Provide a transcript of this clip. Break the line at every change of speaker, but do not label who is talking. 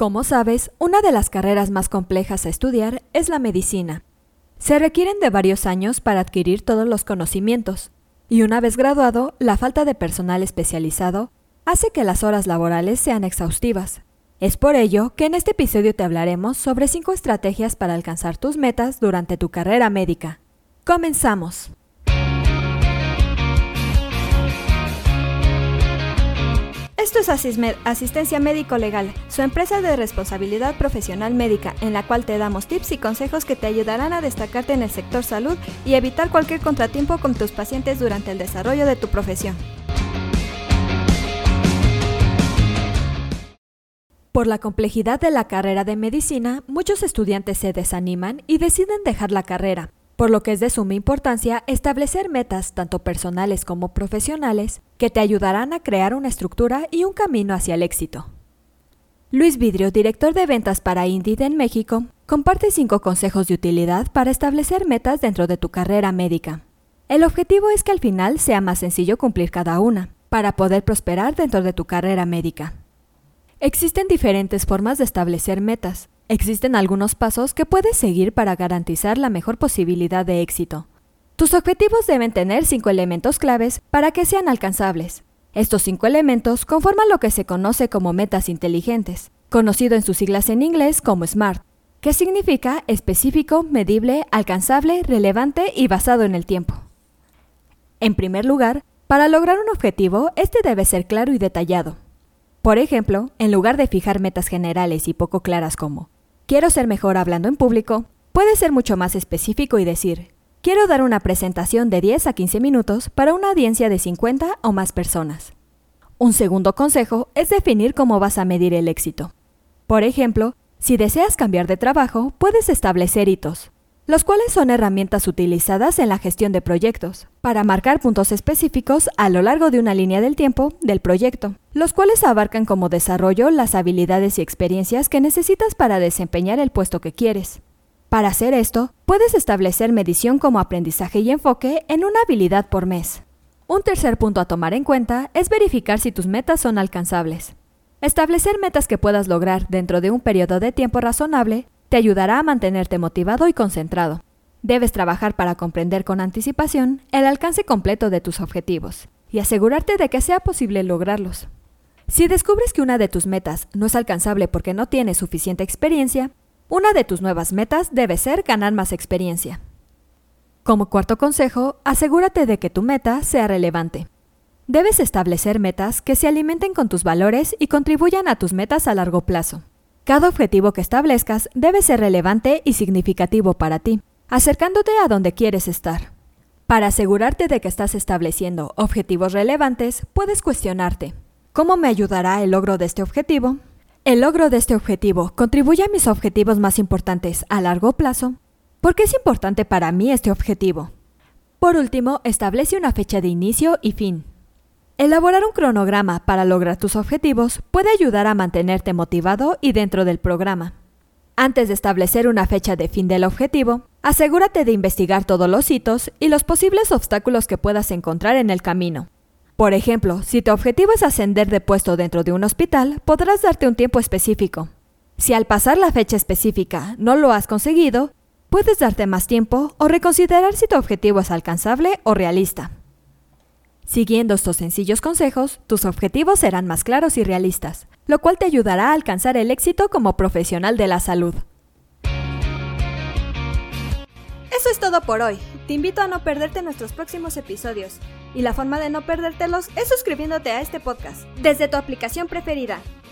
Como sabes, una de las carreras más complejas a estudiar es la medicina. Se requieren de varios años para adquirir todos los conocimientos, y una vez graduado, la falta de personal especializado hace que las horas laborales sean exhaustivas. Es por ello que en este episodio te hablaremos sobre 5 estrategias para alcanzar tus metas durante tu carrera médica. Comenzamos.
Asistencia Médico Legal, su empresa de responsabilidad profesional médica, en la cual te damos tips y consejos que te ayudarán a destacarte en el sector salud y evitar cualquier contratiempo con tus pacientes durante el desarrollo de tu profesión.
Por la complejidad de la carrera de medicina, muchos estudiantes se desaniman y deciden dejar la carrera, por lo que es de suma importancia establecer metas tanto personales como profesionales que te ayudarán a crear una estructura y un camino hacia el éxito. Luis Vidrio, director de ventas para Indeed en México, comparte cinco consejos de utilidad para establecer metas dentro de tu carrera médica. El objetivo es que al final sea más sencillo cumplir cada una, para poder prosperar dentro de tu carrera médica. Existen diferentes formas de establecer metas, Existen algunos pasos que puedes seguir para garantizar la mejor posibilidad de éxito. Tus objetivos deben tener cinco elementos claves para que sean alcanzables. Estos cinco elementos conforman lo que se conoce como metas inteligentes, conocido en sus siglas en inglés como SMART, que significa específico, medible, alcanzable, relevante y basado en el tiempo. En primer lugar, para lograr un objetivo, este debe ser claro y detallado. Por ejemplo, en lugar de fijar metas generales y poco claras como quiero ser mejor hablando en público, puede ser mucho más específico y decir, quiero dar una presentación de 10 a 15 minutos para una audiencia de 50 o más personas. Un segundo consejo es definir cómo vas a medir el éxito. Por ejemplo, si deseas cambiar de trabajo, puedes establecer hitos, los cuales son herramientas utilizadas en la gestión de proyectos, para marcar puntos específicos a lo largo de una línea del tiempo del proyecto, los cuales abarcan como desarrollo las habilidades y experiencias que necesitas para desempeñar el puesto que quieres. Para hacer esto, puedes establecer medición como aprendizaje y enfoque en una habilidad por mes. Un tercer punto a tomar en cuenta es verificar si tus metas son alcanzables. Establecer metas que puedas lograr dentro de un periodo de tiempo razonable te ayudará a mantenerte motivado y concentrado. Debes trabajar para comprender con anticipación el alcance completo de tus objetivos y asegurarte de que sea posible lograrlos. Si descubres que una de tus metas no es alcanzable porque no tienes suficiente experiencia, una de tus nuevas metas debe ser ganar más experiencia. Como cuarto consejo, asegúrate de que tu meta sea relevante. Debes establecer metas que se alimenten con tus valores y contribuyan a tus metas a largo plazo. Cada objetivo que establezcas debe ser relevante y significativo para ti, acercándote a donde quieres estar. Para asegurarte de que estás estableciendo objetivos relevantes, puedes cuestionarte, ¿cómo me ayudará el logro de este objetivo? ¿El logro de este objetivo contribuye a mis objetivos más importantes a largo plazo? ¿Por qué es importante para mí este objetivo? Por último, establece una fecha de inicio y fin. Elaborar un cronograma para lograr tus objetivos puede ayudar a mantenerte motivado y dentro del programa. Antes de establecer una fecha de fin del objetivo, asegúrate de investigar todos los hitos y los posibles obstáculos que puedas encontrar en el camino. Por ejemplo, si tu objetivo es ascender de puesto dentro de un hospital, podrás darte un tiempo específico. Si al pasar la fecha específica no lo has conseguido, puedes darte más tiempo o reconsiderar si tu objetivo es alcanzable o realista. Siguiendo estos sencillos consejos, tus objetivos serán más claros y realistas, lo cual te ayudará a alcanzar el éxito como profesional de la salud.
Eso es todo por hoy. Te invito a no perderte nuestros próximos episodios. Y la forma de no perdértelos es suscribiéndote a este podcast desde tu aplicación preferida.